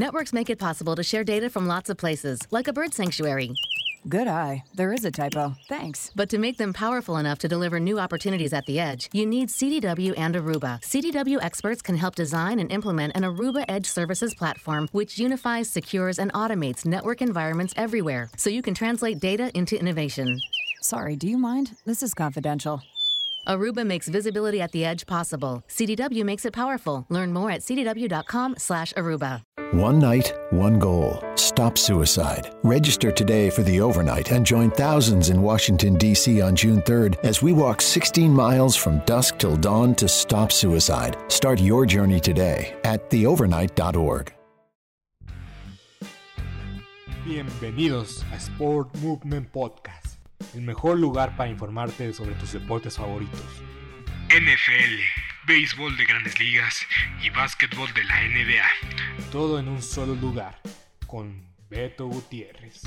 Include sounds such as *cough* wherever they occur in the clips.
Networks make it possible to share data from lots of places, like a bird sanctuary. Good eye. There is a typo. Thanks. But to make them powerful enough to deliver new opportunities at the edge, you need CDW and Aruba. CDW experts can help design and implement an Aruba Edge Services platform which unifies, secures, and automates network environments everywhere so you can translate data into innovation. Sorry, do you mind? This is confidential. Aruba makes visibility at the edge possible. CDW makes it powerful. Learn more at cdw.com/aruba. One night, one goal. Stop suicide. Register today for the overnight and join thousands in Washington, D.C. on June 3rd as we walk 16 miles from dusk till dawn to stop suicide. Start your journey today at theovernight.org. Bienvenidos a Sport Movement Podcast, el mejor lugar para informarte sobre tus deportes favoritos. NFL, béisbol de grandes ligas y básquetbol de la NBA. Todo en un solo lugar, con Beto Gutiérrez.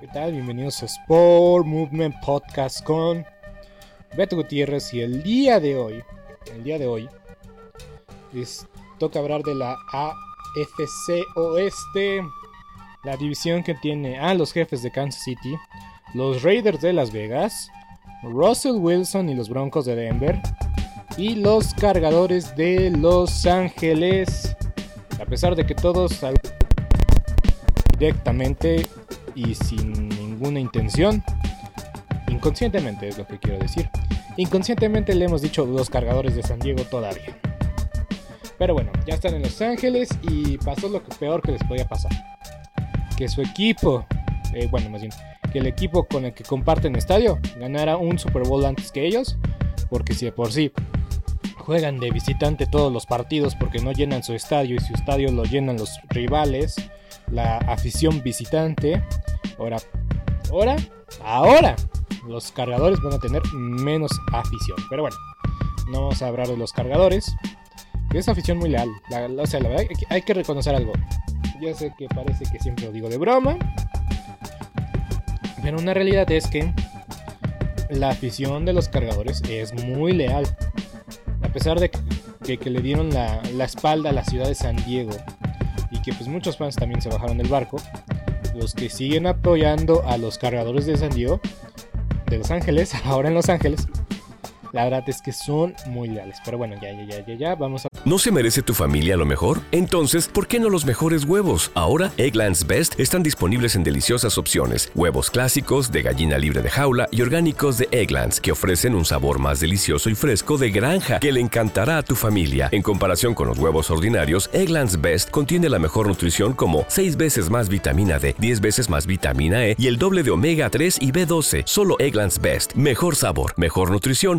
¿Qué tal? Bienvenidos a Sport Movement Podcast con Beto Gutiérrez y el día de hoy, el día de hoy, les toca hablar de la AFC Oeste, la división que tiene a los jefes de Kansas City, los Raiders de Las Vegas, Russell Wilson y los Broncos de Denver, y los cargadores de Los Ángeles. A pesar de que todos directamente y sin ninguna intención, inconscientemente es lo que quiero decir, inconscientemente le hemos dicho los cargadores de San Diego todavía. Pero bueno, ya están en Los Ángeles y pasó lo peor que les podía pasar. Que su equipo, eh, bueno, más bien, que el equipo con el que comparten estadio ganara un Super Bowl antes que ellos, porque si de por sí juegan de visitante todos los partidos porque no llenan su estadio y su estadio lo llenan los rivales, la afición visitante, ahora, ahora, ahora, los cargadores van a tener menos afición. Pero bueno, no vamos a hablar de los cargadores, que es afición muy leal. o sea, la verdad hay que reconocer algo. Yo sé que parece que siempre lo digo de broma, pero una realidad es que la afición de los cargadores es muy leal. A pesar de que, le dieron la, la, espalda a la ciudad de San Diego y que pues muchos fans también se bajaron del barco, los que siguen apoyando a los cargadores de San Diego, de Los Ángeles, *laughs* ahora en Los Ángeles, la verdad es que son muy leales. Pero bueno, ya, ya, ya, ya, ya, vamos a... ¿No se merece tu familia lo mejor? Entonces, ¿por qué no los mejores huevos? Ahora, Egglands Best están disponibles en deliciosas opciones. Huevos clásicos, de gallina libre de jaula y orgánicos de Egglands, que ofrecen un sabor más delicioso y fresco de granja que le encantará a tu familia. En comparación con los huevos ordinarios, Egglands Best contiene la mejor nutrición como 6 veces más vitamina D, 10 veces más vitamina E y el doble de omega 3 y B12. Solo Egglands Best. Mejor sabor, mejor nutrición,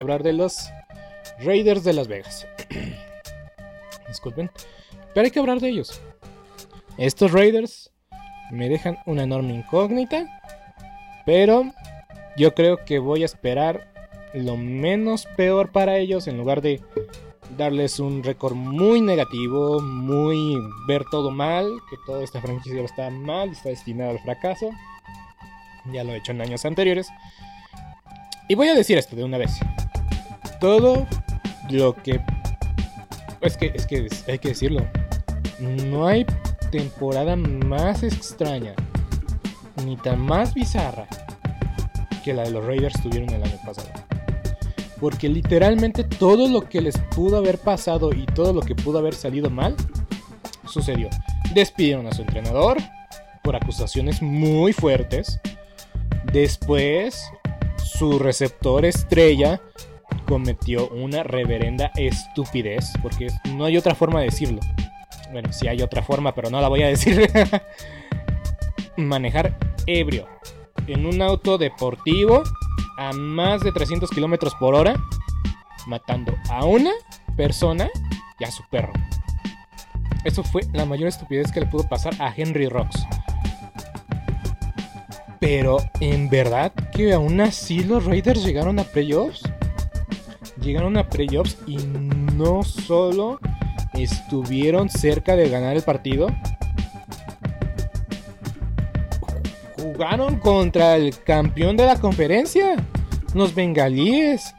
Hablar de los Raiders de Las Vegas. *clears throat* Disculpen. Pero hay que hablar de ellos. Estos Raiders me dejan una enorme incógnita. Pero yo creo que voy a esperar lo menos peor para ellos en lugar de darles un récord muy negativo, muy ver todo mal, que toda esta franquicia está mal, está destinada al fracaso. Ya lo he hecho en años anteriores. Y voy a decir esto de una vez. Todo lo que... Es que, es que hay que decirlo. No hay temporada más extraña, ni tan más bizarra, que la de los Raiders tuvieron el año pasado. Porque literalmente todo lo que les pudo haber pasado y todo lo que pudo haber salido mal sucedió. Despidieron a su entrenador por acusaciones muy fuertes. Después, su receptor estrella cometió una reverenda estupidez, porque no hay otra forma de decirlo. Bueno, sí hay otra forma, pero no la voy a decir. *laughs* Manejar ebrio en un auto deportivo a más de 300 kilómetros por hora, matando a una persona y a su perro. Eso fue la mayor estupidez que le pudo pasar a Henry Rocks. Pero, ¿en verdad que aún así los Raiders llegaron a playoffs? Llegaron a playoffs y no solo estuvieron cerca de ganar el partido, jugaron contra el campeón de la conferencia, los bengalíes.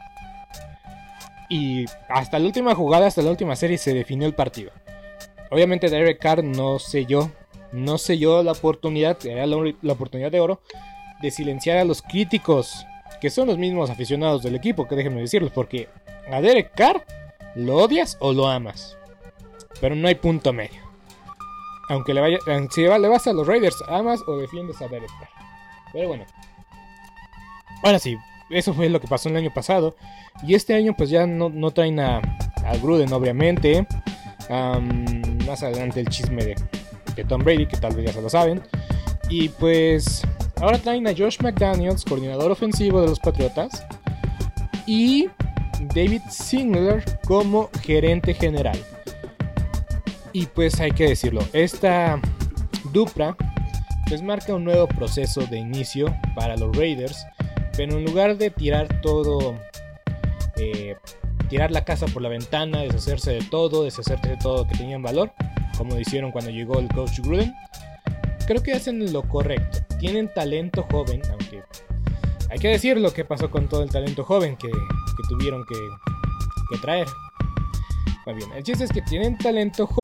Y hasta la última jugada, hasta la última serie se definió el partido. Obviamente Derek Carr no selló, no selló la oportunidad, era la, oportunidad de oro de silenciar a los críticos, que son los mismos aficionados del equipo, que déjenme decirlo, porque a Derek Carr lo odias o lo amas. Pero no hay punto medio. Aunque le vaya, si le vas a los Raiders, amas o defiendes a Derek Carr. Pero bueno. Ahora sí, eso fue lo que pasó el año pasado. Y este año pues ya no, no traen a, a Gruden, obviamente. más adelante el chisme de, de Tom Brady, que tal vez ya se lo saben. Y pues ahora traen a Josh McDaniels, coordinador ofensivo de los Patriotas. Y David Singler como gerente general. Y pues hay que decirlo, esta dupla pues marca un nuevo proceso de inicio para los Raiders, pero en lugar de tirar todo, eh, tirar la casa por la ventana, deshacerse de todo, deshacerse de todo que tenían valor, como hicieron cuando llegó el coach Gruden, creo que hacen lo correcto. Tienen talento joven, aunque hay que decir lo que pasó con todo el talento joven que, tuvieron que, que traer. Muy bien, el chiste es que tienen talento joven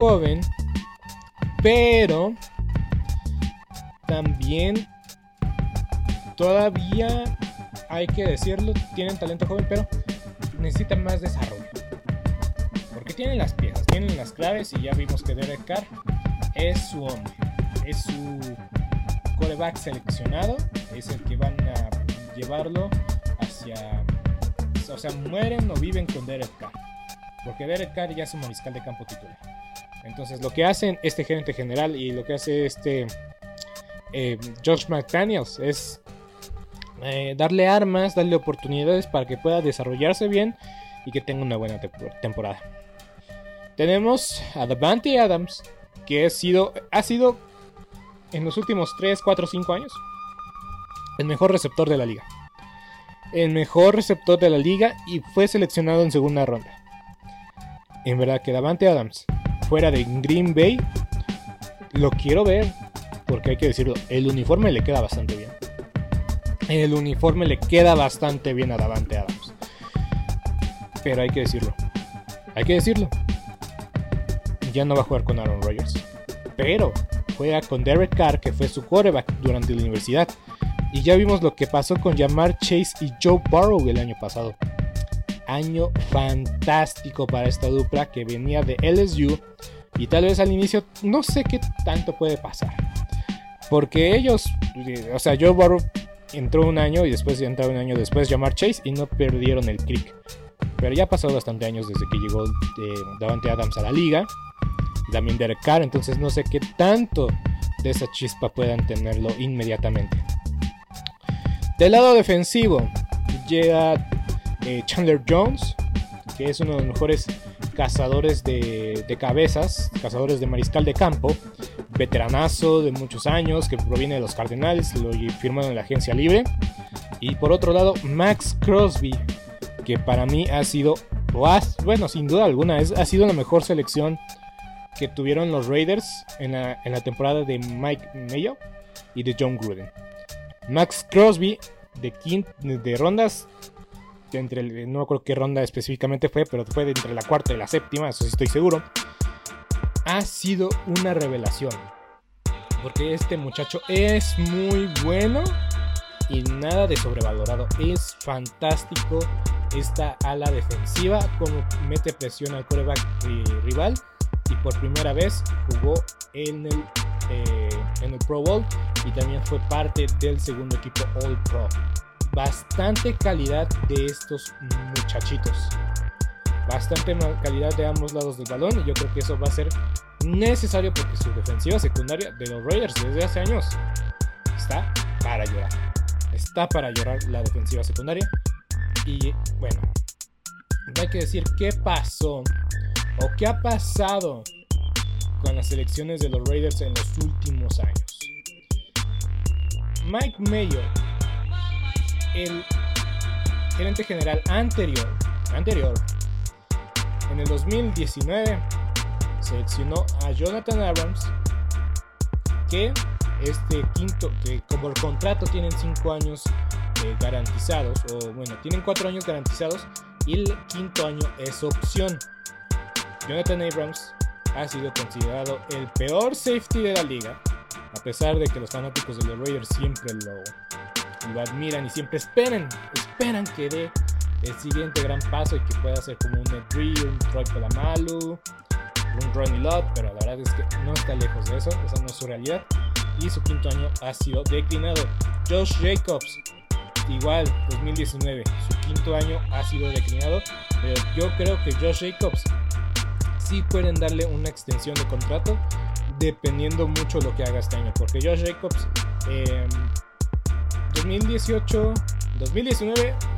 joven, pero también todavía hay que decirlo, tienen talento joven, pero necesitan más desarrollo. Porque tienen las piezas, tienen las claves y ya vimos que Derek Carr es su hombre, es su coreback seleccionado, es el que van a llevarlo hacia... O sea, mueren o viven con Derek Carr. Porque Derek Carr ya es un mariscal de campo titular. Entonces lo que hacen este gerente general y lo que hace este eh, Josh McDaniels es eh, darle armas, darle oportunidades para que pueda desarrollarse bien y que tenga una buena temporada. Tenemos a Davante Adams, que ha sido, ha sido en los últimos 3, 4, 5 años el mejor receptor de la liga. El mejor receptor de la liga y fue seleccionado en segunda ronda. En verdad que Davante Adams fuera de Green Bay, lo quiero ver, porque hay que decirlo, el uniforme le queda bastante bien. El uniforme le queda bastante bien a Davante Adams. Pero hay que decirlo. Hay que decirlo. Ya no va a jugar con Aaron Rodgers. Pero juega con Derek Carr, que fue su quarterback durante la universidad. Y ya vimos lo que pasó con Jamar Chase y Joe Burrow el año pasado. Año fantástico para esta dupla que venía de LSU. Y tal vez al inicio no sé qué tanto puede pasar. Porque ellos, o sea, Joe Burrow entró un año y después entró un año después Jamar Chase y no perdieron el click. Pero ya pasado bastante años desde que llegó eh, Davante Adams a la liga. También Derek Carr, entonces no sé qué tanto de esa chispa puedan tenerlo inmediatamente. Del lado defensivo llega eh, Chandler Jones, que es uno de los mejores cazadores de, cabezas, cazadores de mariscal de campo, veteranazo de muchos años, que proviene de los Cardenales, lo firmaron en la agencia libre. Y por otro lado, Max Crosby, que para mí ha sido, bueno, sin duda alguna, es, ha sido la mejor selección que tuvieron los Raiders en la, en la temporada de Mike Mayo y de John Gruden. Max Crosby de, de rondas entre el, no creo qué ronda específicamente fue, pero fue entre la cuarta y la séptima, eso sí estoy seguro. Ha sido una revelación. Porque este muchacho es muy bueno y nada de sobrevalorado. Es fantástico esta ala defensiva, como mete presión al coreback rival y por primera vez jugó en el, eh, en el Pro Bowl y también fue parte del segundo equipo All Pro. Bastante calidad de estos muchachitos. Bastante calidad de ambos lados del balón y yo creo que eso va a ser necesario porque su defensiva secundaria de los Raiders desde hace años está para llorar. Está para llorar la defensiva secundaria. Y bueno, hay que decir qué pasó o qué ha pasado con las elecciones de los Raiders en los últimos años. Mike Mayo, el gerente general anterior, anterior, en el 2019 seleccionó a Jonathan Abrams, que este quinto, que como el contrato tienen 5 años eh, garantizados, o bueno, tienen 4 años garantizados y el quinto año es opción. Jonathan Abrams ha sido considerado el peor safety de la liga, a pesar de que los fanáticos de los Raiders siempre lo, lo admiran y siempre esperan, esperan que dé el siguiente gran paso y que pueda ser como un Ed un Troy Polamalu, un Ronnie Lott, pero la verdad es que no está lejos de eso, esa no es su realidad. Y su quinto año ha sido declinado. Josh Jacobs, igual, 2019, su quinto año ha sido declinado, pero yo creo que Josh Jacobs sí pueden darle una extensión de contrato dependiendo mucho lo que haga este año. Porque Josh Jacobs, 2018, 2019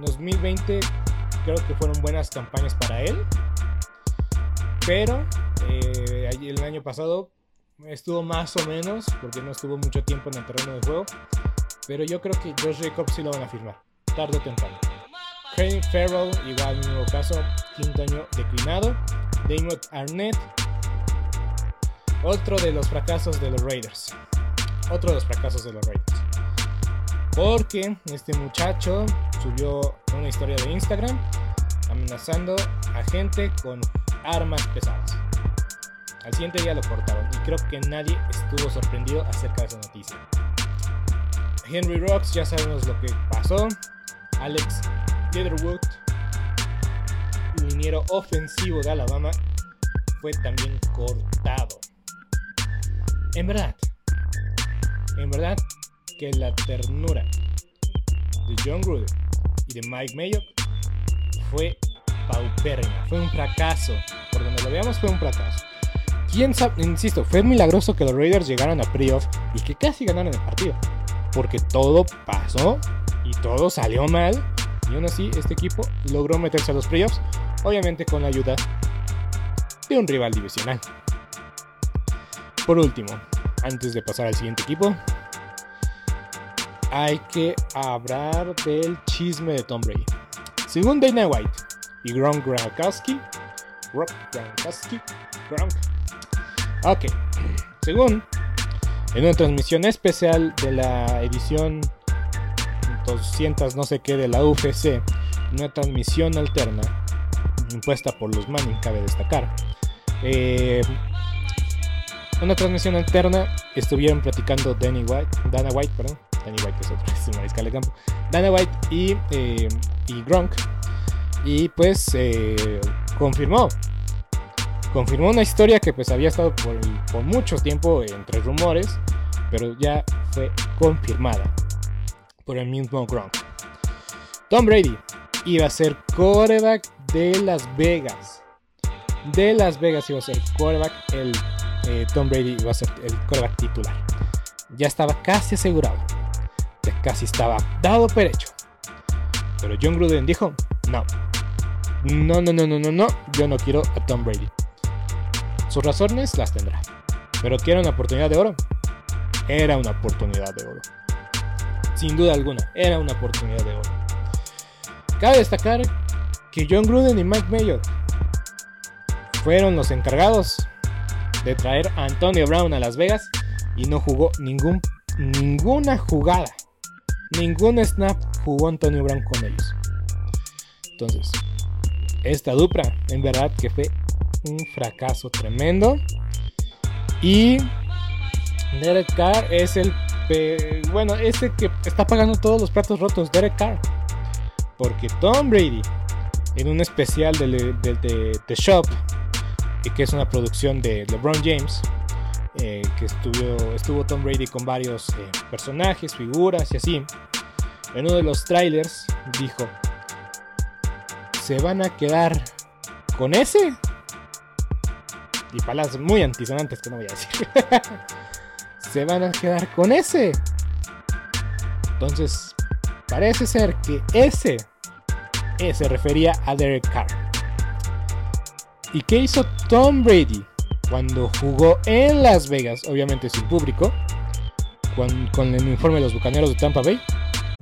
2020 creo que fueron buenas campañas para él. Pero eh, el año pasado estuvo más o menos, porque no estuvo mucho tiempo en el terreno de juego. pero yo creo que Josh Jacobs sí lo van a firmar, tarde o temprano. Craig Farrell, igual mismo caso, quinto año declinado. Damon Arnett, otro de los fracasos de los Raiders. Otro de los fracasos de los Raiders. Porque este muchacho subió una historia de Instagram amenazando a gente con armas pesadas. Al siguiente día lo cortaron y creo que nadie estuvo sorprendido acerca de esa noticia. Henry Rocks, ya sabemos lo que pasó. Alex Leatherwood, liniero ofensivo de Alabama, fue también cortado. En verdad, en verdad que la ternura de John Gruden y de Mike Mayock fue paupérrima, fue un fracaso. Por donde lo veamos fue un fracaso. ¿Quién? Insisto, fue milagroso que los Raiders llegaran a playoff y que casi ganaran el partido. Porque todo pasó y todo salió mal. Y aún así, este equipo logró meterse a los playoffs, obviamente con la ayuda de un rival divisional. Por último, antes de pasar al siguiente equipo, hay que hablar del chisme de Tom Brady. Según Dana White y Gronk Gronkowski, Gronk Gronkowski, Gronk. Ok, según en una transmisión especial de la edición 200 no sé qué de la UFC, una transmisión alterna impuesta por los Manning, cabe destacar. Eh, una transmisión alterna estuvieron platicando Danny White, Dana White, perdón, Danny White es otro, es un mariscal de campo, Dana White y, eh, y Gronk, y pues eh, confirmó, confirmó una historia que pues había estado por, por mucho tiempo entre rumores, pero ya fue confirmada por el mismo Gronk. Tom Brady iba a ser quarterback de Las Vegas. De Las Vegas iba a ser quarterback. El eh, Tom Brady iba a ser el quarterback titular. Ya estaba casi asegurado. Casi estaba dado por hecho. Pero John Gruden dijo, no. No, no, no, no, no, no. Yo no quiero a Tom Brady. Sus razones las tendrá. Pero quiere una oportunidad de oro. Era una oportunidad de oro. Sin duda alguna, era una oportunidad de oro. Cabe destacar que John Gruden y Mike Mayock fueron los encargados de traer a Antonio Brown a Las Vegas y no jugó ningún, ninguna jugada. Ningún snap jugó Antonio Brown con ellos. Entonces, esta dupla en verdad que fue un fracaso tremendo. Y Derek Carr es el bueno, este que está pagando todos los platos rotos, Derek Carr. Porque Tom Brady, en un especial de, The Shop, que es una producción de LeBron James, eh, que estuvo, estuvo Tom Brady con varios eh, personajes, figuras y así. En uno de los trailers dijo, ¿se van a quedar con ese? Y palabras muy antisonantes que no voy a decir. *laughs* se van a quedar con ese. Entonces, parece ser que ese, ese se refería a Derek Carr. ¿Y qué hizo Tom Brady cuando jugó en Las Vegas, obviamente sin público, con, con el informe de los Bucaneros de Tampa Bay?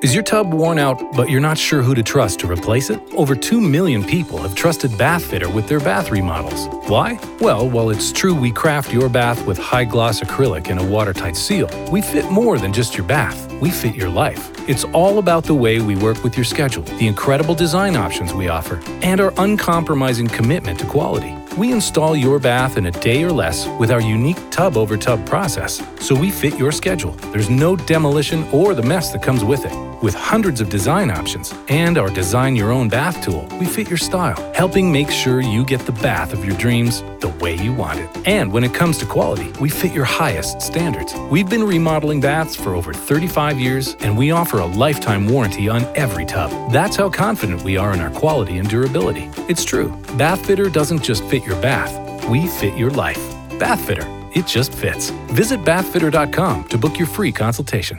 Is your tub worn out, but you're not sure who to trust to replace it? Over 2 million people have trusted Bathfitter with their bath remodels. Why? Well, while it's true we craft your bath with high gloss acrylic and a watertight seal, we fit more than just your bath. We fit your life. It's all about the way we work with your schedule, the incredible design options we offer, and our uncompromising commitment to quality. We install your bath in a day or less with our unique tub over tub process, so we fit your schedule. There's no demolition or the mess that comes with it. With hundreds of design options and our Design Your Own Bath tool, we fit your style, helping make sure you get the bath of your dreams the way you want it. And when it comes to quality, we fit your highest standards. We've been remodeling baths for over 35 years, and we offer a lifetime warranty on every tub. That's how confident we are in our quality and durability. It's true, Bath Fitter doesn't just fit your bath, we fit your life. Bath Fitter, it just fits. Visit bathfitter.com to book your free consultation.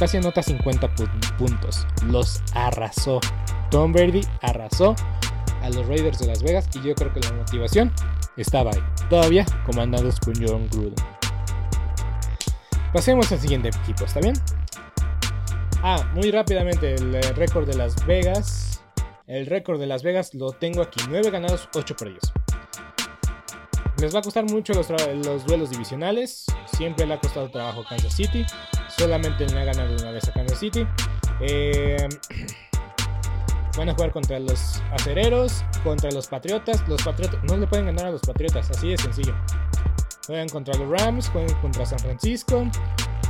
Casi anota 50 puntos. Los arrasó. Tom Brady arrasó a los Raiders de Las Vegas y yo creo que la motivación estaba ahí. Todavía comandados por John Gruden. Pasemos al siguiente equipo, ¿está bien? Ah, muy rápidamente el eh, récord de Las Vegas. El récord de Las Vegas lo tengo aquí. 9 ganados, 8 perdidos. Les va a costar mucho los, los duelos divisionales. Siempre le ha costado trabajo Kansas City. Solamente le ha ganado una vez a Kansas City. Eh, *clears throat* van a jugar contra los acereros, contra los patriotas. Los patriotas no le pueden ganar a los patriotas, así de sencillo. Juegan contra los Rams, juegan contra San Francisco,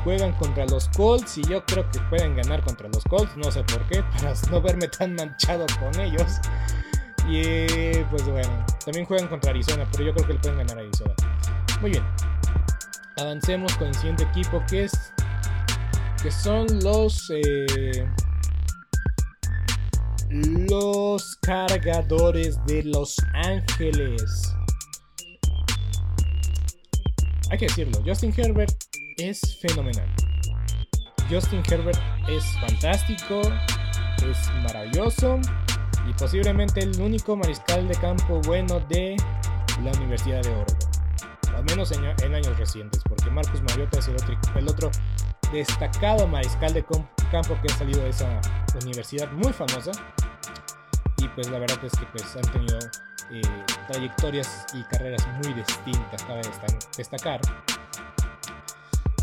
juegan contra los Colts y yo creo que pueden ganar contra los Colts, no sé por qué, *laughs* para no verme tan manchado con ellos. Y pues bueno, también juegan contra Arizona, pero yo creo que le pueden ganar a Arizona. Muy bien. Avancemos con el siguiente equipo que es que son los eh, los cargadores de Los Ángeles. Hay que decirlo, Justin Herbert es fenomenal. Justin Herbert es fantástico, es maravilloso y posiblemente el único mariscal de campo bueno de la Universidad de Oregon. Al menos en, años recientes, porque Marcus Mariota es el otro, el otro destacado mariscal de campo que ha salido de esa universidad muy famosa. Y pues la verdad es que pues han tenido eh, trayectorias y carreras muy distintas, cabe destacar.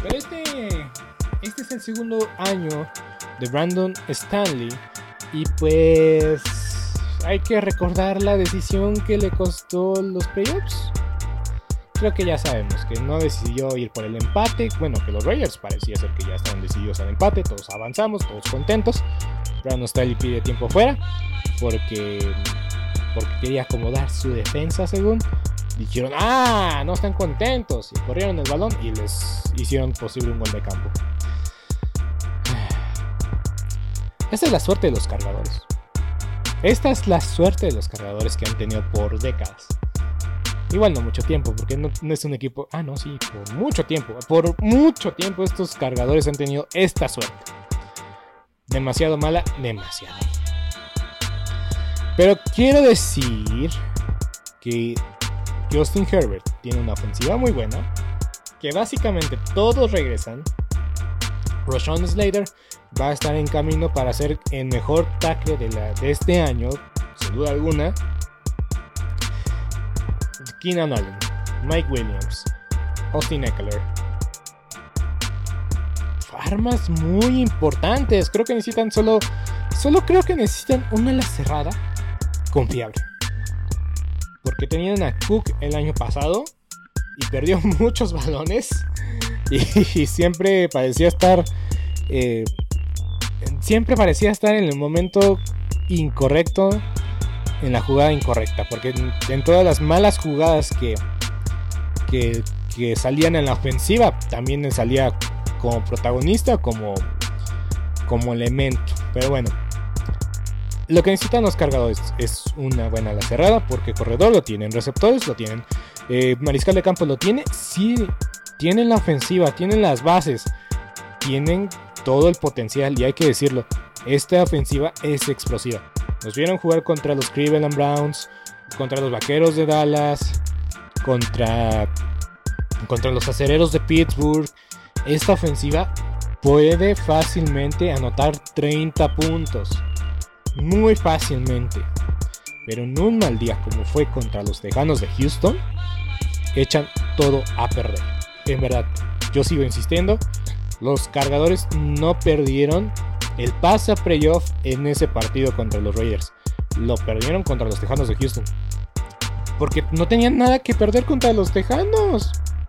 Pero este, este es el segundo año de Brandon Stanley. Y pues hay que recordar la decisión que le costó los playoffs creo que ya sabemos que no decidió ir por el empate. Bueno, que los Raiders parecía ser que ya estaban decididos al empate. Todos avanzamos, todos contentos. Brandon Staley pide tiempo fuera porque, porque quería acomodar su defensa, según. Dijeron, ah, no están contentos. Y corrieron el balón y les hicieron posible un gol de campo. *sighs* Esta es la suerte de los cargadores. Esta es la suerte de los cargadores que han tenido por décadas. Igual no mucho tiempo, porque no, es un equipo. Ah, no, sí, por mucho tiempo. Por mucho tiempo estos cargadores han tenido esta suerte. Demasiado mala, demasiado. Pero quiero decir que Justin Herbert tiene una ofensiva muy buena. Que básicamente todos regresan. Roshan Slater va a estar en camino para ser el mejor tackle de, la, de este año, sin duda alguna. Keenan Allen, Mike Williams, Austin Eckler. Armas muy importantes. Creo que necesitan solo. Solo creo que necesitan una ala cerrada confiable. Porque tenían a Cook el año pasado y perdió *laughs* muchos balones. Y, siempre parecía estar. Eh, siempre parecía estar en el momento incorrecto en la jugada incorrecta. Porque en, todas las malas jugadas que, que, salían en la ofensiva, también salía como protagonista, como, como elemento. Pero bueno, lo que necesitan los cargadores es una buena ala cerrada, porque corredor lo tienen, receptores lo tienen, eh, mariscal de campo lo tiene. Sí, tienen la ofensiva, tienen las bases, tienen todo el potencial, y hay que decirlo, esta ofensiva es explosiva. Nos vieron jugar contra los Cleveland Browns, contra los Vaqueros de Dallas, contra, contra los Acereros de Pittsburgh. Esta ofensiva puede fácilmente anotar 30 puntos. Muy fácilmente. Pero en un mal día como fue contra los Tejanos de Houston, echan todo a perder. En verdad, yo sigo insistiendo, los cargadores no perdieron el pase a playoff en ese partido contra los Raiders. Lo perdieron contra los Tejanos de Houston. Porque no tenían nada que perder contra los Tejanos.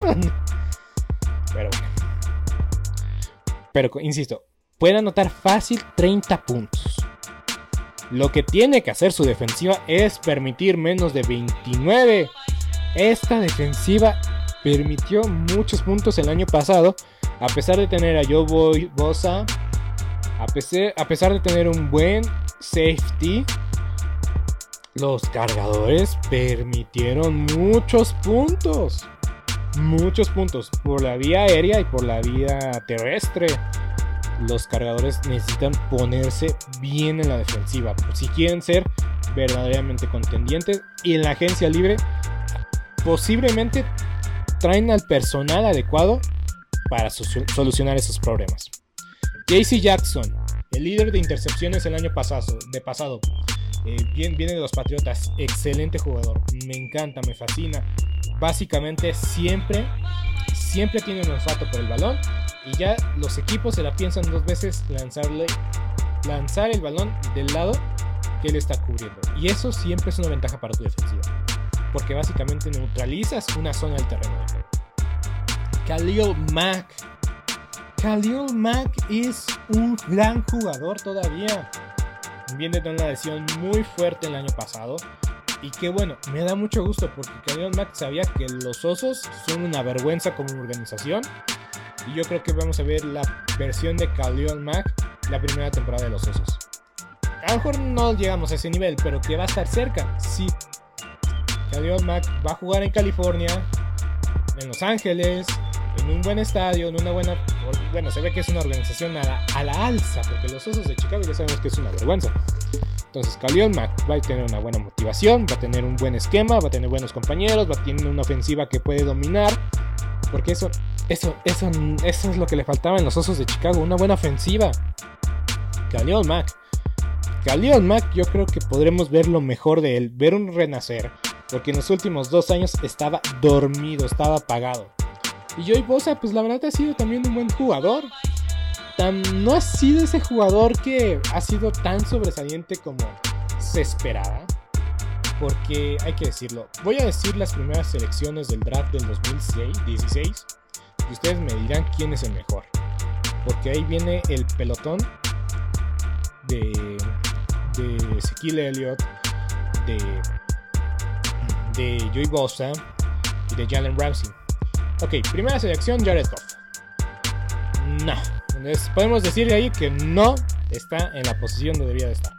*laughs* Pero bueno. Pero insisto, puede anotar fácil 30 puntos. Lo que tiene que hacer su defensiva es permitir menos de 29. Esta defensiva permitió muchos puntos el año pasado, a pesar de tener a Joe Bosa, a pesar, a pesar de tener un buen safety. Los cargadores permitieron muchos puntos muchos puntos por la vía aérea y por la vía terrestre. Los cargadores necesitan ponerse bien en la defensiva si quieren ser verdaderamente contendientes y en la agencia libre posiblemente traen al personal adecuado para solucionar esos problemas. JC Jackson, el líder de intercepciones el año pasado, de pasado, eh, viene de los Patriotas, excelente jugador, me encanta, me fascina. Básicamente siempre, siempre tiene un olfato por el balón y ya los equipos se la piensan dos veces lanzarle, lanzar el balón del lado que él está cubriendo. Y eso siempre es una ventaja para tu defensiva, porque básicamente neutralizas una zona del terreno de juego. Khalil Mack. Khalil Mack es un gran jugador todavía viene de una lesión muy fuerte el año pasado. Y que bueno, me da mucho gusto porque Khalil Mack sabía que los osos son una vergüenza como organización. Y yo creo que vamos a ver la versión de Khalil Mack la primera temporada de los osos. A lo mejor no llegamos a ese nivel, pero que va a estar cerca, sí. Khalil Mack va a jugar en California, en Los Ángeles, en un buen estadio, en una buena. Bueno, se ve que es una organización a la, alza, porque los Osos de Chicago ya sabemos que es una vergüenza. Entonces, Mack va a tener una buena motivación, va a tener un buen esquema, va a tener buenos compañeros, va a tener una ofensiva que puede dominar. Porque eso, eso, eso, eso es lo que le faltaba en los Osos de Chicago, una buena ofensiva. Khalil Mack. Khalil Mack, yo creo que podremos ver lo mejor de él, ver un renacer. Porque en los últimos dos años estaba dormido, estaba apagado. Y Joey Bosa, pues la verdad ha sido también un buen jugador. No ha sido ese jugador que ha sido tan sobresaliente como se esperaba. Porque hay que decirlo. Voy a decir las primeras selecciones del draft del 2016. Y ustedes me dirán quién es el mejor. Porque ahí viene el pelotón de, de Ezequiel Elliott, de, de Joey Bosa y de Jalen Ramsey. Ok, primera selección, Jared Goff. No. Podemos decir de ahí que no está en la posición donde debía de estar.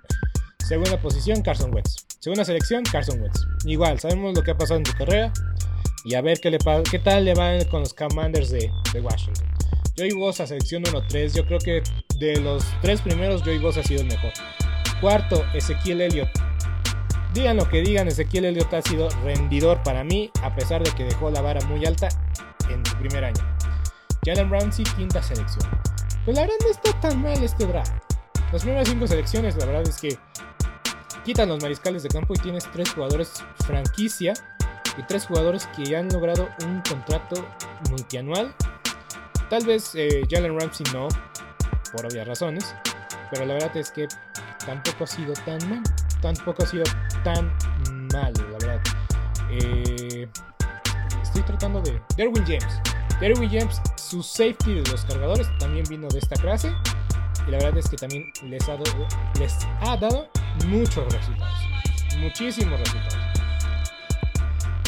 Segunda posición, Carson Wentz. Segunda selección, Carson Wentz. Igual, sabemos lo que ha pasado en su carrera. Y a ver qué, le qué tal le va con los Commanders de, Washington. Joey Bosa, selección 1-3. Yo creo que de los tres primeros, Joey Bosa ha sido el mejor. Cuarto, Ezequiel Elliott. Digan lo que digan, Ezequiel Elliott ha sido rendidor para mí, a pesar de que dejó la vara muy alta en su primer año. Jalen Ramsey, quinta selección. Pues la verdad no está tan mal este draft. Las primeras cinco selecciones, la verdad es que quitan los mariscales de campo y tienes tres jugadores franquicia y tres jugadores que ya han logrado un contrato multianual. Tal vez eh, Jalen Ramsey no, por obvias razones, pero la verdad es que tampoco ha sido tan mal. Tampoco ha sido tan malo, la verdad. Eh, estoy tratando de. Derwin James. Derwin James, su safety de los cargadores también vino de esta clase. Y la verdad es que también les ha dado, muchos resultados. Muchísimos resultados.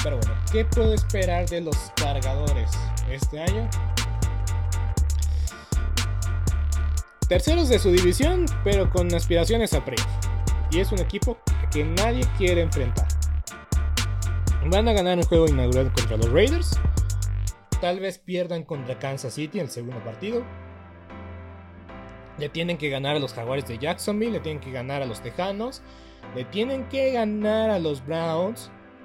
Pero bueno, ¿qué puedo esperar de los cargadores este año? Terceros de su división, pero con aspiraciones a playoff. Y es un equipo que nadie quiere enfrentar. Van a ganar un juego inaugural contra los Raiders. Tal vez pierdan contra Kansas City en el segundo partido. Le tienen que ganar a los Jaguares de Jacksonville, le tienen que ganar a los Tejanos, le tienen que ganar a los Browns.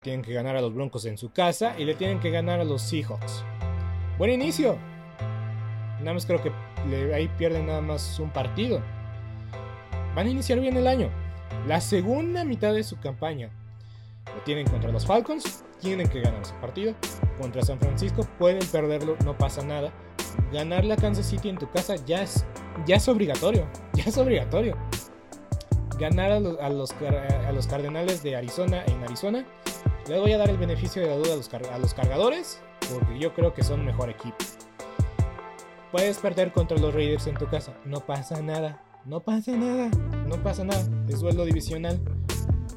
Tienen que ganar a los Broncos en su casa y le tienen que ganar a los Seahawks. Buen inicio. Nada más creo que ahí pierden nada más un partido. Van a iniciar bien el año. La segunda mitad de su campaña lo tienen contra los Falcons. Tienen que ganar ese partido. Contra San Francisco pueden perderlo, no pasa nada. Ganarle a Kansas City en tu casa ya es, ya es obligatorio. Ya es obligatorio. Ganar a los, Cardenales de Arizona en Arizona. Les voy a dar el beneficio de la duda a los, cargadores, porque yo creo que son mejor equipo. Puedes perder contra los Raiders en tu casa, no pasa nada, no pasa nada, no pasa nada, es sueldo divisional,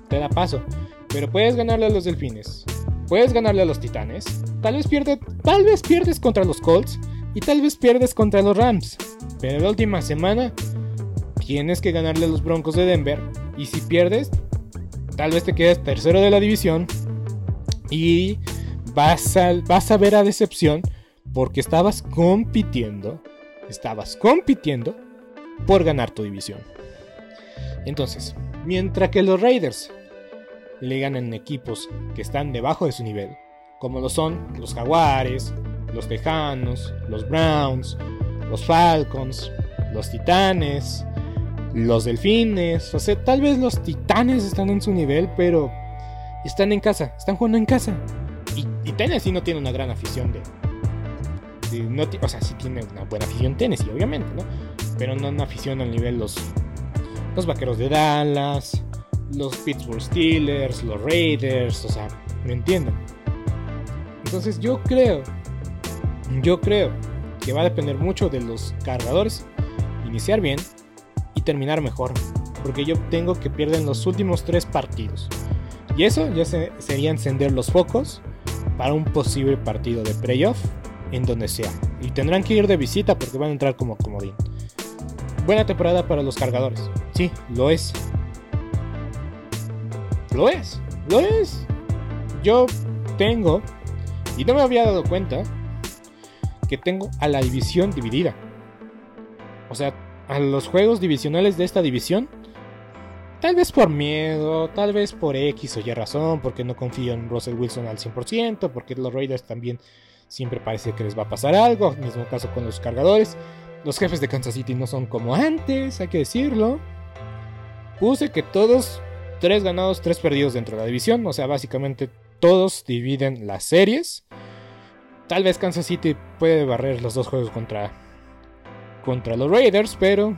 te la paso. Pero puedes ganarle a los Delfines, puedes ganarle a los Titanes, tal vez, pierde, tal vez pierdes contra los Colts. Y tal vez pierdes contra los Rams. Pero la última semana tienes que ganarle a los Broncos de Denver y si pierdes, tal vez te quedes tercero de la división y vas a, vas a ver a decepción porque estabas compitiendo, estabas compitiendo por ganar tu división. Entonces, mientras que los Raiders le ganan equipos que están debajo de su nivel, como lo son los Jaguares, los Tejanos, los Browns, los Falcons, los Titanes, los Delfines, o sea, tal vez los Titanes están en su nivel, pero están en casa, están jugando en casa. Y, Tennessee no tiene una gran afición de. o sea, sí tiene una buena afición Tennessee, obviamente, ¿no? Pero no una afición al nivel los. Los vaqueros de Dallas, los Pittsburgh Steelers, los Raiders, o sea, ¿me entienden? Entonces yo creo, yo creo que va a depender mucho de los cargadores iniciar bien y terminar mejor. Porque yo tengo que pierden los últimos tres partidos. Y eso ya sería encender los focos para un posible partido de playoff en donde sea. Y tendrán que ir de visita porque van a entrar como comodín. Buena temporada para los cargadores. Sí, lo es. Lo es. Lo es. Yo tengo, y no me había dado cuenta, que tengo a la división dividida. O sea, a los juegos divisionales de esta división. Tal vez por miedo, tal vez por X o Y razón, porque no confío en Russell Wilson al 100%, porque los Raiders también siempre parece que les va a pasar algo, mismo caso con los cargadores. Los jefes de Kansas City no son como antes, hay que decirlo. Puse que todos, tres ganados, tres perdidos dentro de la división, o sea, básicamente todos dividen las series. Tal vez Kansas City puede barrer los dos juegos contra, contra los Raiders, pero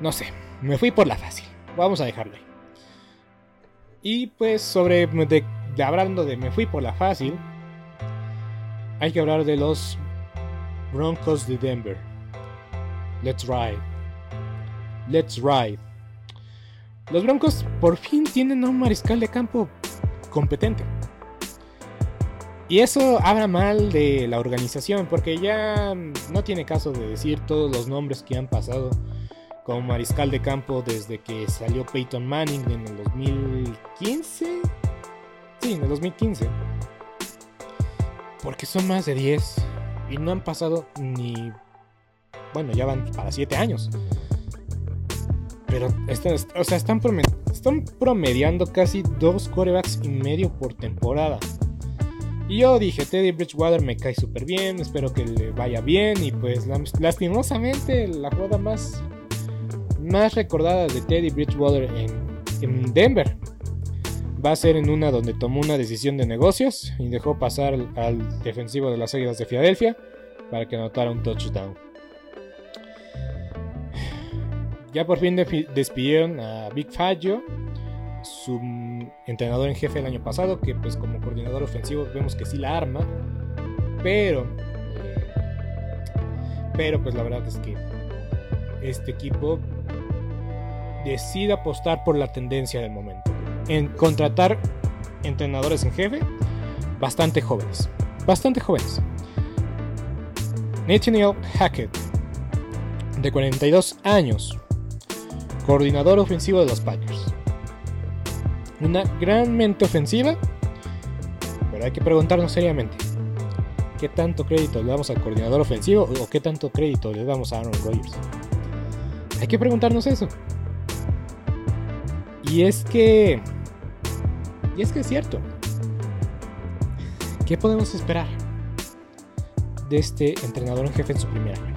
No sé, me fui por la fácil. Vamos a dejarlo ahí. Y pues sobre de, hablando de me fui por la fácil, hay que hablar de los Broncos de Denver. Let's ride. Let's ride. Los Broncos por fin tienen un mariscal de campo competente. Y eso habla mal de la organización, porque ya no tiene caso de decir todos los nombres que han pasado como mariscal de campo desde que salió Peyton Manning en el 2015. Sí, en el 2015. Porque son más de 10 y no han pasado ni... Bueno, ya van para 7 años. Pero están, o sea, están, promediando casi dos quarterbacks y medio por temporada. Y yo dije, Teddy Bridgewater me cae súper bien, espero que le vaya bien. Y pues lastimosamente la jugada más más recordadas de Teddy Bridgewater en, Denver. Va a ser en una donde tomó una decisión de negocios y dejó pasar al, defensivo de las Águilas de Filadelfia para que anotara un touchdown. Ya por fin despidieron a Big Fagio, su entrenador en jefe el año pasado, que pues como coordinador ofensivo vemos que sí la arma, pero pero pues la verdad es que este equipo decide apostar por la tendencia del momento. En contratar entrenadores en jefe bastante jóvenes. Bastante jóvenes. Nathaniel Hackett, de 42 años, coordinador ofensivo de los Packers. Una gran mente ofensiva, pero hay que preguntarnos seriamente, ¿qué tanto crédito le damos al coordinador ofensivo o qué tanto crédito le damos a Aaron Rodgers? Hay que preguntarnos eso. Y es que... Y es que es cierto. ¿Qué podemos esperar de este entrenador en jefe en su primer año?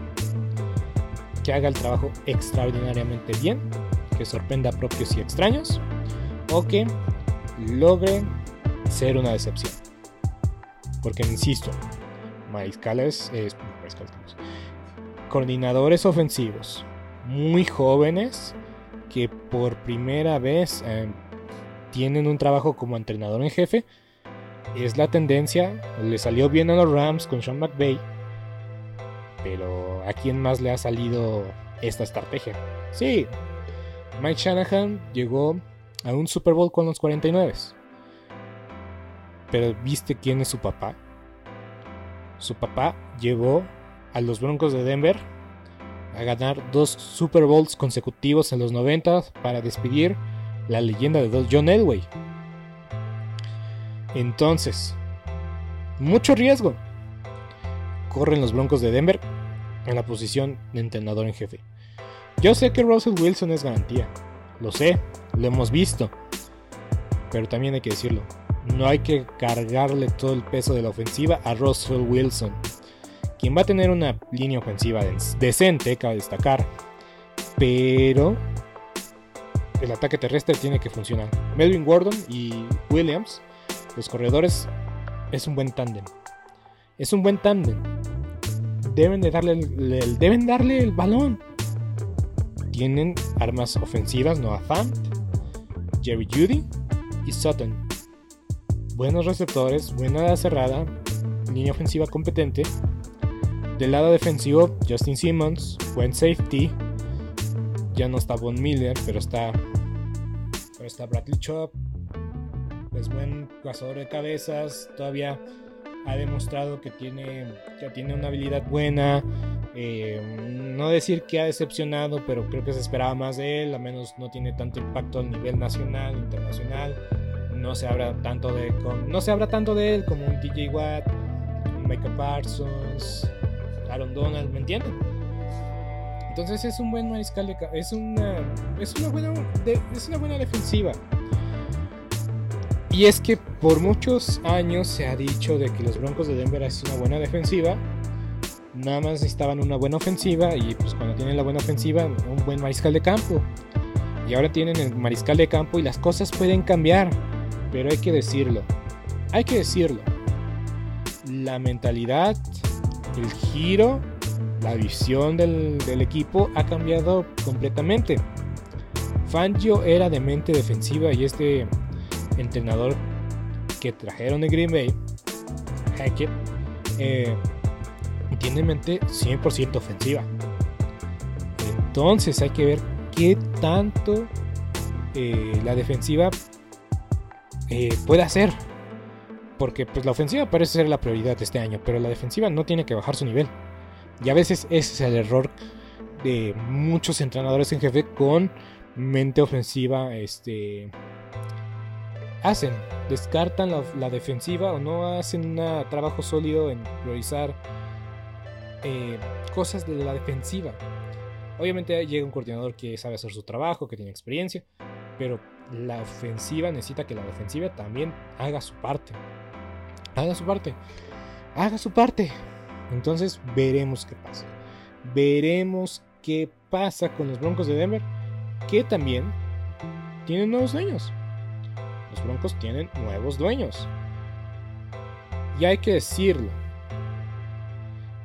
Que haga el trabajo extraordinariamente bien, que sorprenda a propios y extraños, o que logre ser una decepción. Porque, insisto, mariscales, es, coordinadores ofensivos muy jóvenes que por primera vez eh, tienen un trabajo como entrenador en jefe. Es la tendencia. Le salió bien a los Rams con Sean McVay. Pero ¿a quién más le ha salido esta estrategia? Sí, Mike Shanahan llegó a un Super Bowl con los 49. Pero ¿viste quién es su papá? Su papá llevó a los Broncos de Denver a ganar dos Super Bowls consecutivos en los 90 para despedir la leyenda de John Elway. Entonces, mucho riesgo. corren los Broncos de Denver en la posición de entrenador en jefe. Yo sé que Russell Wilson es garantía, lo sé, lo hemos visto, pero también hay que decirlo, no hay que cargarle todo el peso de la ofensiva a Russell Wilson, quien va a tener una línea ofensiva decente, cabe destacar, pero el ataque terrestre tiene que funcionar. Melvin Gordon y Williams, los corredores, es un buen tándem. Es un buen tándem. Deben de darle el, deben darle el balón. Tienen armas ofensivas, Noah Fant, Jerry Judy y Sutton. Buenos receptores, buena cerrada, línea ofensiva competente. Del lado defensivo, Justin Simmons, buen safety. Ya no está Von Miller, pero está, pero está Bradley Chop. Es buen cazador de cabezas. Todavía ha demostrado que tiene, que tiene una habilidad buena. Eh, no decir que ha decepcionado, pero creo que se esperaba más de él. Al menos no tiene tanto impacto a nivel nacional, internacional. No se habla tanto de, no se habla tanto de él como un DJ Watt, un Micah Parsons, Aaron Donald, ¿me entienden? Entonces es un buen mariscal de es una es una buena es una buena defensiva. Y es que por muchos años se ha dicho de que los Broncos de Denver es una buena defensiva. Nada más necesitaban una buena ofensiva y pues cuando tienen la buena ofensiva, un buen mariscal de campo. Y ahora tienen el mariscal de campo y las cosas pueden cambiar. Pero hay que decirlo. Hay que decirlo. La mentalidad, el giro, la visión del, equipo ha cambiado completamente. Fangio era de mente defensiva y este entrenador que trajeron de Green Bay, Hackett, eh, tiene mente 100% ofensiva. Entonces hay que ver qué tanto eh, la defensiva eh, puede hacer. Porque pues, la ofensiva parece ser la prioridad de este año, pero la defensiva no tiene que bajar su nivel. Y a veces ese es el error de muchos entrenadores en jefe con mente ofensiva. Este, hacen, descartan la, defensiva o no hacen un trabajo sólido en priorizar eh, cosas de la defensiva. Obviamente llega un coordinador que sabe hacer su trabajo, que tiene experiencia, pero la ofensiva necesita que la defensiva también haga su parte. Haga su parte. Haga su parte. Entonces veremos qué pasa. Veremos qué pasa con los Broncos de Denver, que también tienen nuevos dueños. Los Broncos tienen nuevos dueños. Y hay que decirlo.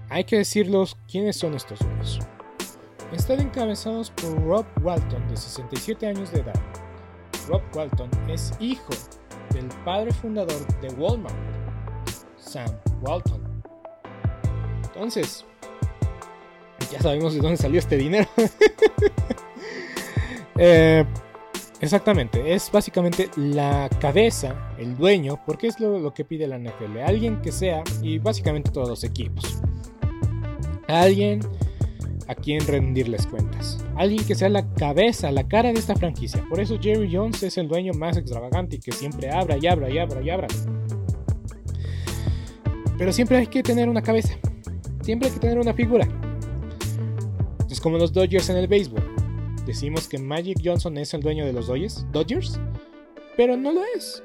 Hay que decirlos quiénes son estos dueños. Están encabezados por Rob Walton, de 67 años de edad, Rob Walton es hijo del padre fundador de Walmart, Sam Walton. Entonces, ya sabemos de dónde salió este dinero. *laughs* Eh, exactamente, es básicamente la cabeza, el dueño, porque es lo, lo, que pide la NFL. Alguien que sea, y básicamente todos los equipos. Alguien a quien rendirles cuentas. Alguien que sea la cabeza, la cara de esta franquicia. Por eso Jerry Jones es el dueño más extravagante y que siempre abra y abra y abra y abra. Pero siempre hay que tener una cabeza. Siempre hay que tener una figura. Es como los Dodgers en el béisbol. Decimos que Magic Johnson es el dueño de los Dodgers, Dodgers pero no lo es.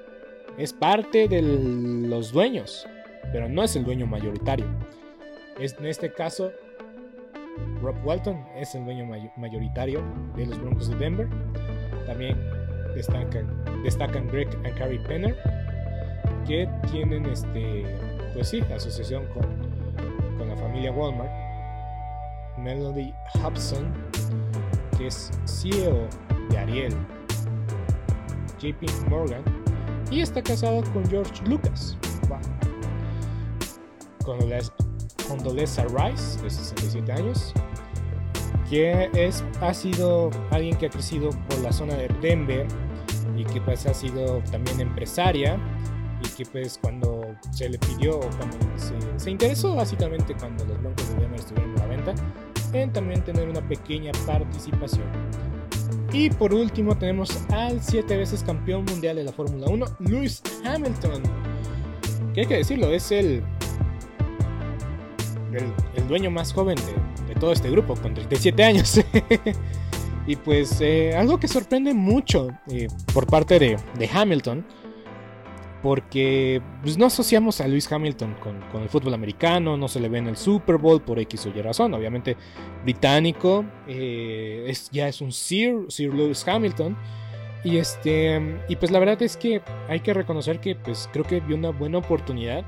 Es parte de los dueños, pero no es el dueño mayoritario. Es, en este caso, Rob Walton es el dueño mayoritario de los Broncos de Denver. También destacan, destacan Greg y Carrie Penner, que tienen este, pues sí, asociación con, con la familia Walmart. Melody Hobson, que es CEO de Ariel. JP Morgan. Y está casado con George Lucas. Las Condoleezza Rice, de 67 años, que es, ha sido alguien que ha crecido por la zona de Denver y que pues ha sido también empresaria y que pues cuando se le pidió, cuando se, interesó básicamente cuando los Broncos de Denver estuvieron a la venta, en también tener una pequeña participación. Y por último tenemos al siete veces campeón mundial de la Fórmula 1, Lewis Hamilton. Que hay que decirlo, es el el, dueño más joven de, todo este grupo, con 37 años. *laughs* y pues eh, algo que sorprende mucho eh, por parte de, Hamilton, porque pues, no asociamos a Lewis Hamilton con, el fútbol americano, no se le ve en el Super Bowl por X o Y razón, obviamente británico, eh, ya es un Sir, Sir Lewis Hamilton. Y este y pues la verdad es que hay que reconocer que pues creo que vio una buena oportunidad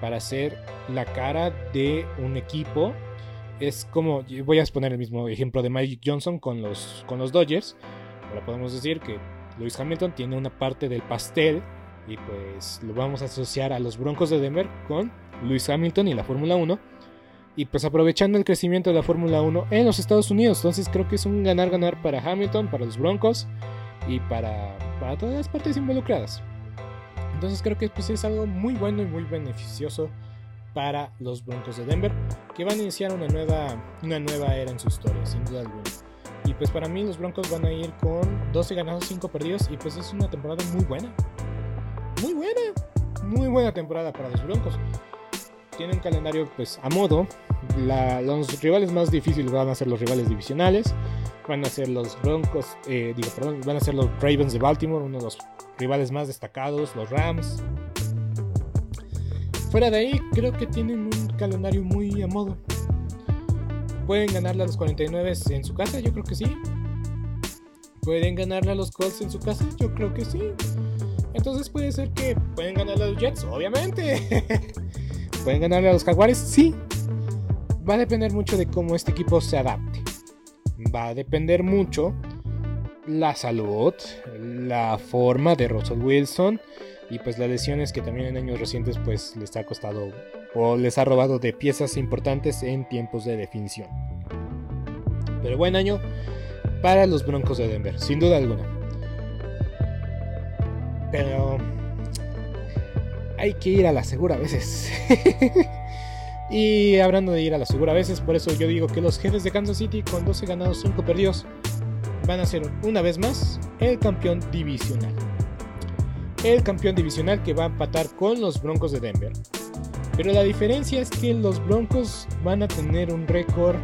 para ser la cara de un equipo. Es como, voy a poner el mismo ejemplo de Magic Johnson con los, con los Dodgers. Ahora podemos decir que Lewis Hamilton tiene una parte del pastel y pues lo vamos a asociar a los Broncos de Denver con Lewis Hamilton y la Fórmula 1. Y pues aprovechando el crecimiento de la Fórmula 1 en los Estados Unidos. Entonces creo que es un ganar-ganar para Hamilton, para los Broncos y para, para todas las partes involucradas. Entonces creo que pues, es algo muy bueno y muy beneficioso para los Broncos de Denver, que van a iniciar una nueva, una nueva era en su historia, sin duda alguna. Y pues para mí los Broncos van a ir con 12 ganados, 5 perdidos, y pues es una temporada muy buena. Muy buena. Muy buena temporada para los Broncos. Tienen calendario pues a modo. los rivales más difíciles van a ser los rivales divisionales. Van a ser los Broncos, eh, digo, perdón, van a ser los Ravens de Baltimore, uno de los rivales más destacados, los Rams. Fuera de ahí, creo que tienen un calendario muy a modo. ¿Pueden ganarle a los 49 en su casa? Yo creo que sí. ¿Pueden ganarle a los Colts en su casa? Yo creo que sí. Entonces puede ser que pueden ganarle a los Jets, obviamente. *laughs* ¿Pueden ganarle a los Jaguares? Sí. Va a depender mucho de cómo este equipo se adapte. Va a depender mucho la salud, la forma de Russell Wilson y pues las lesiones que también en años recientes pues les ha costado o les ha robado de piezas importantes en tiempos de definición. Pero buen año para los Broncos de Denver, sin duda alguna. Pero hay que ir a la segura a veces. *laughs* y hablando de ir a la segura a veces, por eso yo digo que los jefes de Kansas City con 12 ganados, 5 perdidos van a ser una vez más el campeón divisional. El campeón divisional que va a empatar con los Broncos de Denver. Pero la diferencia es que los Broncos van a tener un récord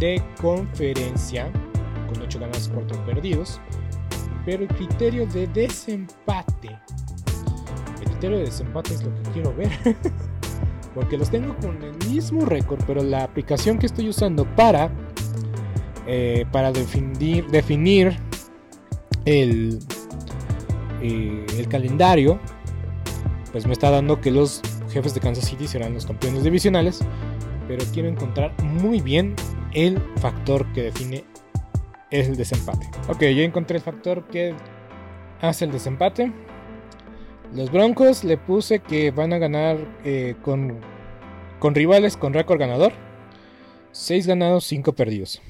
de conferencia con 8 ganados, 4 perdidos. Pero el criterio de desempate, el criterio de desempate es lo que quiero ver. *laughs* Porque los tengo con el mismo récord, pero la aplicación que estoy usando para eh, para definir, definir el, eh, el calendario, pues me está dando que los jefes de Kansas City serán los campeones divisionales, pero quiero encontrar muy bien el factor que define el desempate. Ok, yo encontré el factor que hace el desempate. Los Broncos le puse que van a ganar eh, con, con rivales con récord ganador. 6 ganados, 5 perdidos.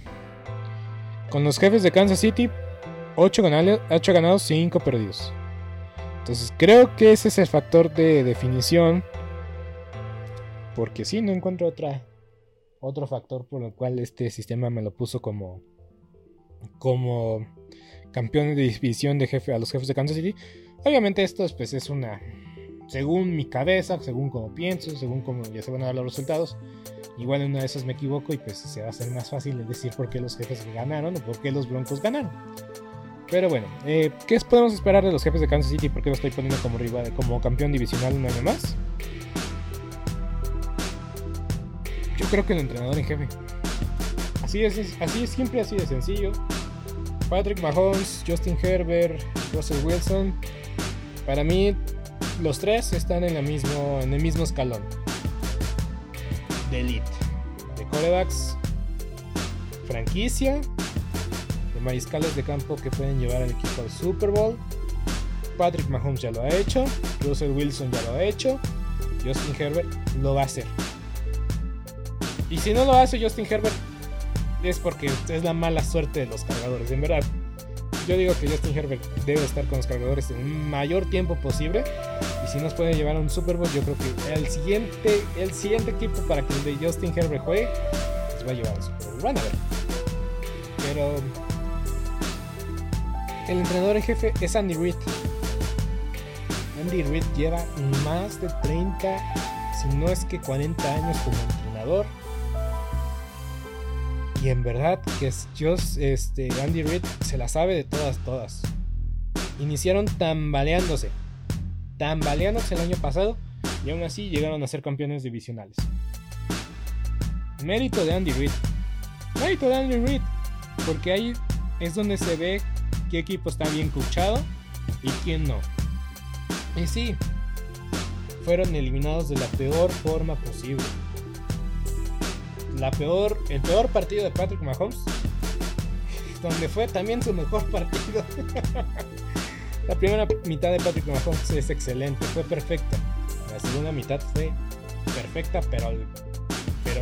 Con los jefes de Kansas City, 8 ganados, 5 perdidos. Entonces creo que ese es el factor de definición. Porque si no encuentro otro factor por el cual este sistema me lo puso como, como campeón de división de jefe a los jefes de Kansas City. Obviamente esto pues, es una, según mi cabeza, según como pienso, según cómo ya se van a dar los resultados. Igual en una de esas me equivoco y pues se va a hacer más fácil decir por qué los jefes ganaron o por qué los Broncos ganaron. Pero bueno, eh, ¿qué podemos esperar de los jefes de Kansas City? ¿Por qué lo estoy poniendo como, rival, como campeón divisional un año más? Yo creo que el entrenador en jefe. Así es, así siempre así de sencillo. Patrick Mahomes, Justin Herbert, Russell Wilson. Para mí los tres están en el mismo escalón de elite, de corebacks, franquicia, de mariscales de campo que pueden llevar al equipo al Super Bowl. Patrick Mahomes ya lo ha hecho, Russell Wilson ya lo ha hecho, Justin Herbert lo va a hacer. Y si no lo hace Justin Herbert, es porque es la mala suerte de los cargadores. En verdad, yo digo que Justin Herbert debe estar con los cargadores el mayor tiempo posible. Y si nos puede llevar a un Super Bowl, yo creo que el siguiente, el siguiente equipo para que el de Justin Herbert juegue, pues va a llevar a Super Bowl. Van a ver. Pero el entrenador en jefe es Andy Reid. Andy Reid lleva más de 30, si no es que 40 años como entrenador. Y en verdad que Just, este, Andy Reid se la sabe de todas, todas. Iniciaron tambaleándose. Tambaleándose el año pasado. Y aún así llegaron a ser campeones divisionales. Mérito de Andy Reid. Mérito de Andy Reid. Porque ahí es donde se ve qué equipo está bien coachado y quién no. Y sí, fueron eliminados de la peor forma posible. La peor, el peor partido de Patrick Mahomes, donde fue también su mejor *laughs* partido. la primera mitad de Patrick Mahomes es excelente, fue perfecta. La segunda mitad fue perfecta, pero, pero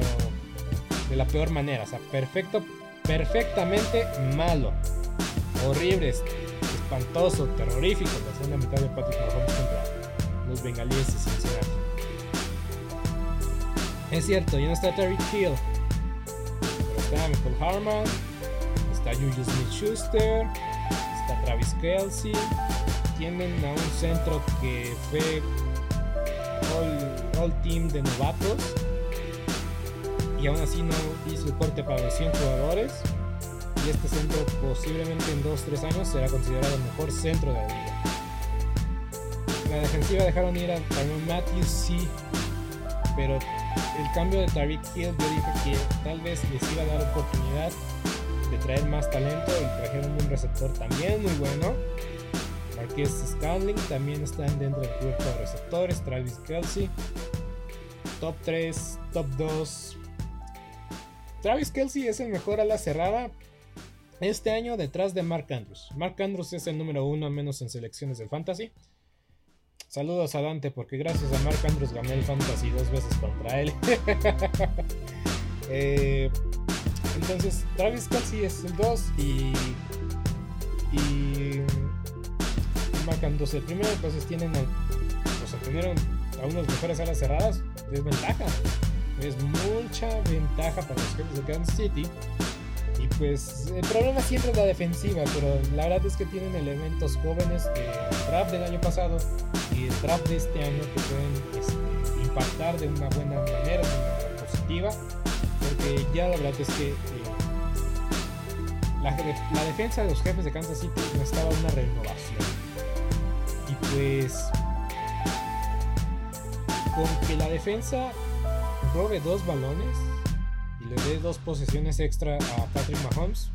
de la peor manera. O sea, perfecto, perfectamente malo. Horrible, espantoso, terrorífico. La segunda mitad de Patrick Mahomes contra los bengalíes Cincinnati. Es cierto, ya no está Terry Hill. Está Michael Harman, está Julius Smith Schuster, está Travis Kelsey. Tienen a un centro que fue all, all team de novatos. Y aún así no hizo corte para los 100 jugadores. Y este centro posiblemente en 2-3 años será considerado el mejor centro de la liga. La defensiva dejaron ir a Tyron Matthews, sí, pero el cambio de Tariq Hill yo dije que tal vez les iba a dar oportunidad de traer más talento y trajeron un receptor también muy bueno. Marqués Scanling también están dentro del cuerpo de receptores. Travis Kelsey, top 3, top 2. Travis Kelsey es el mejor a la cerrada este año detrás de Mark Andrews. Mark Andrews es el número uno, menos en selecciones del Fantasy. Saludos a Dante porque gracias a Mark Andrews gané el Fantasy dos veces contra él. *laughs* Eh, entonces, Travis Kelsey es el 2 y, y Mark el primero. Entonces tienen, pues, obtenieron a unos mejores alas cerradas. Es ventaja. Es mucha ventaja para los jefes de Kansas City. Y pues el problema siempre es la defensiva, pero la verdad es que tienen elementos jóvenes del draft del año pasado y el draft de este año que pueden este, impactar de una buena manera, de una manera positiva, porque ya la verdad es que eh, la, la, defensa de los jefes de Kansas City necesitaba una renovación. Y pues con que la defensa robe dos balones y le dé dos posesiones extra a Patrick Mahomes,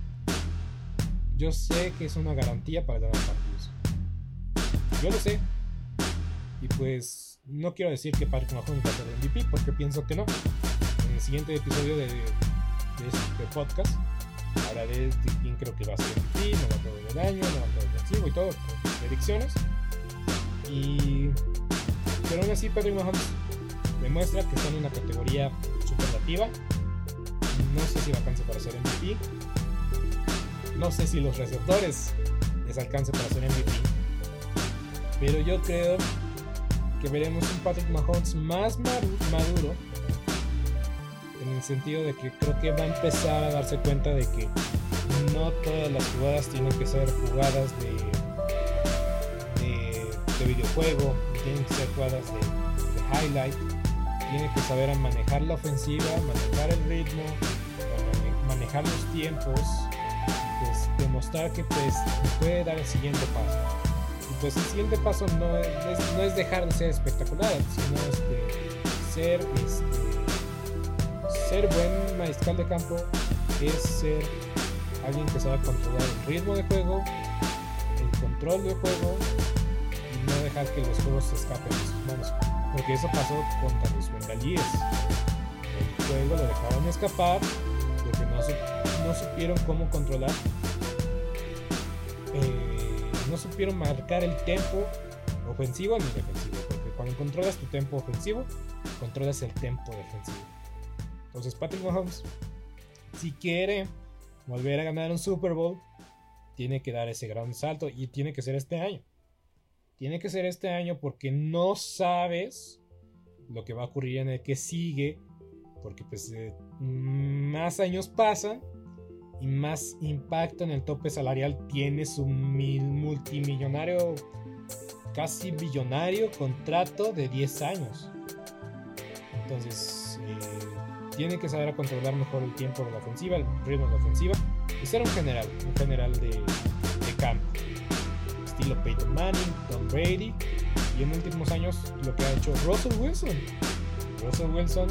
yo sé que es una garantía para ganar partidos. Yo lo sé. Y pues no quiero decir que Patrick Mahomes va a ser MVP porque pienso que no. En el siguiente episodio de, de este podcast hablaré de quién creo que va a ser MVP, no va a todo el daño, no va a todo defensivo y todo, predicciones. Y pero aún así Patrick Mahomes demuestra que está en una categoría superlativa no sé si le alcance para ser MVP. No sé si los receptores les alcance para ser MVP. Pero yo creo que veremos un Patrick Mahomes más maduro. En el sentido de que creo que va a empezar a darse cuenta de que no todas las jugadas tienen que ser jugadas de, de, videojuego, tienen que ser jugadas de, highlight tiene que saber manejar la ofensiva, manejar el ritmo, manejar los tiempos, pues demostrar que pues puede dar el siguiente paso. Pues el siguiente paso no es, no es dejar de ser espectacular, sino este, ser, este, ser buen maestral de campo, es ser alguien que sabe controlar el ritmo de juego, el control de juego y no dejar que los juegos se escapen de sus manos. Porque eso pasó contra los bengalíes. El juego lo dejaron escapar porque no, no supieron cómo controlar. Supieron marcar el tempo ofensivo ni defensivo. Porque cuando controlas tu tempo ofensivo, controlas el tempo defensivo. Entonces Patrick Mahomes, si quiere volver a ganar un Super Bowl, tiene que dar ese gran salto y tiene que ser este año tiene que ser este año porque no sabes lo que va a ocurrir en el que sigue, porque pues eh, más años pasan y más impacto en el tope salarial tiene su multimillonario, casi billonario contrato de 10 años. Entonces, eh, tiene que saber controlar mejor el tiempo de la ofensiva, el ritmo de la ofensiva y ser un general, un general de, campo. Estilo Peyton Manning, Tom Brady y en últimos años lo que ha hecho Russell Wilson. Russell Wilson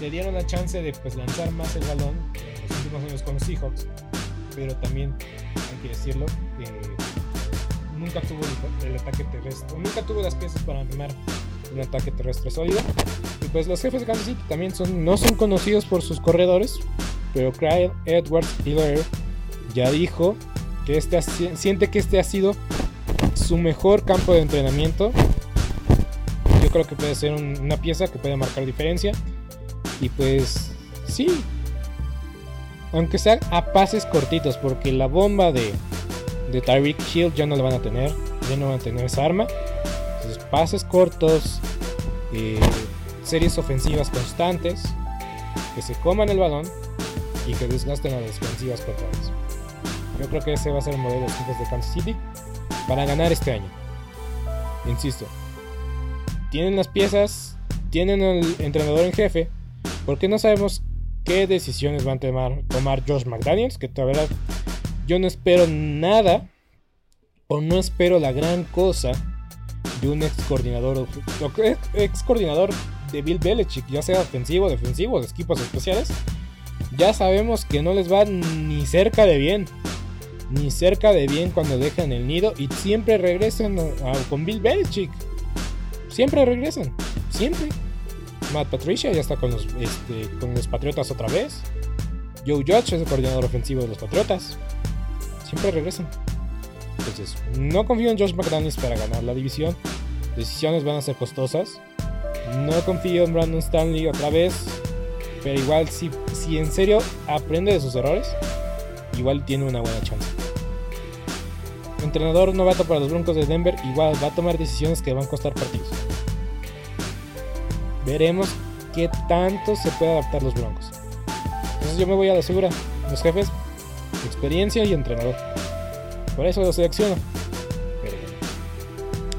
le dieron la chance de pues, lanzar más el balón los últimos años con los Seahawks, pero también hay que decirlo, nunca tuvo el, el, ataque terrestre, nunca tuvo las piezas para animar un ataque terrestre sólido. Y pues los jefes de Kansas City también son, no son conocidos por sus corredores, pero Kyle Edwards Hiller ya dijo que este, siente que este ha sido su mejor campo de entrenamiento. Yo creo que puede ser un, una pieza que puede marcar diferencia. Y pues sí, aunque sea a pases cortitos, porque la bomba de, de Tyreek Hill ya no la van a tener, ya no van a tener esa arma. Entonces, pases cortos, eh, series ofensivas constantes, que se coman el balón y que desgasten a las defensivas contrarias. Yo creo que ese va a ser el modelo de equipos de Kansas City para ganar este año. Insisto, tienen las piezas, tienen el entrenador en jefe, porque no sabemos qué decisiones van a tomar, tomar Josh McDaniels, que la verdad yo no espero nada o no espero la gran cosa de un ex coordinador ex coordinador de Bill Belichick, ya sea ofensivo, defensivo, de equipos especiales. Ya sabemos que no les va ni cerca de bien. Ni cerca de bien cuando dejan el nido y siempre regresan con Bill Belichick. Siempre regresan. Siempre. Matt Patricia ya está con los, este, con los Patriotas otra vez. Joe Judge es el coordinador ofensivo de los Patriotas. Siempre regresan. Entonces, no confío en Josh McDaniels para ganar la división. Decisiones van a ser costosas. No confío en Brandon Stanley otra vez. Pero igual, si, si en serio aprende de sus errores, igual tiene una buena chance. Entrenador novato para los Broncos de Denver, igual va a tomar decisiones que van a costar partidos. Veremos qué tanto se puede adaptar los Broncos. Entonces yo me voy a la segura. Los jefes, experiencia y entrenador. Por eso lo selecciono.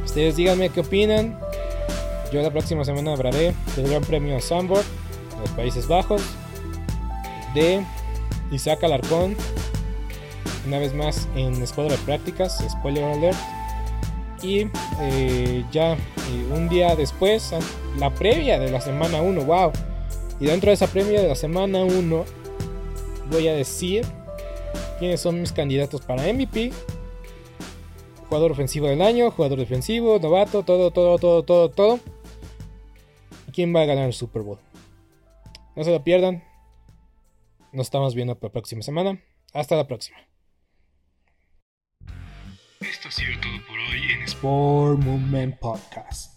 Ustedes díganme qué opinan. Yo la próxima semana hablaré del Gran Premio Sandburg de los Países Bajos. De Isaac Alarcón. Una vez más en escuadra de prácticas. Spoiler alert. Y eh, ya eh, un día después, la previa de la semana 1, wow. Y dentro de esa previa de la semana 1, voy a decir quiénes son mis candidatos para MVP. Jugador ofensivo del año, jugador defensivo, novato, todo, todo, todo, todo, todo. ¿Quién va a ganar el Super Bowl? No se lo pierdan. Nos estamos viendo la próxima semana. Hasta la próxima. Esto ha sido todo por hoy en Sport Movement Podcast.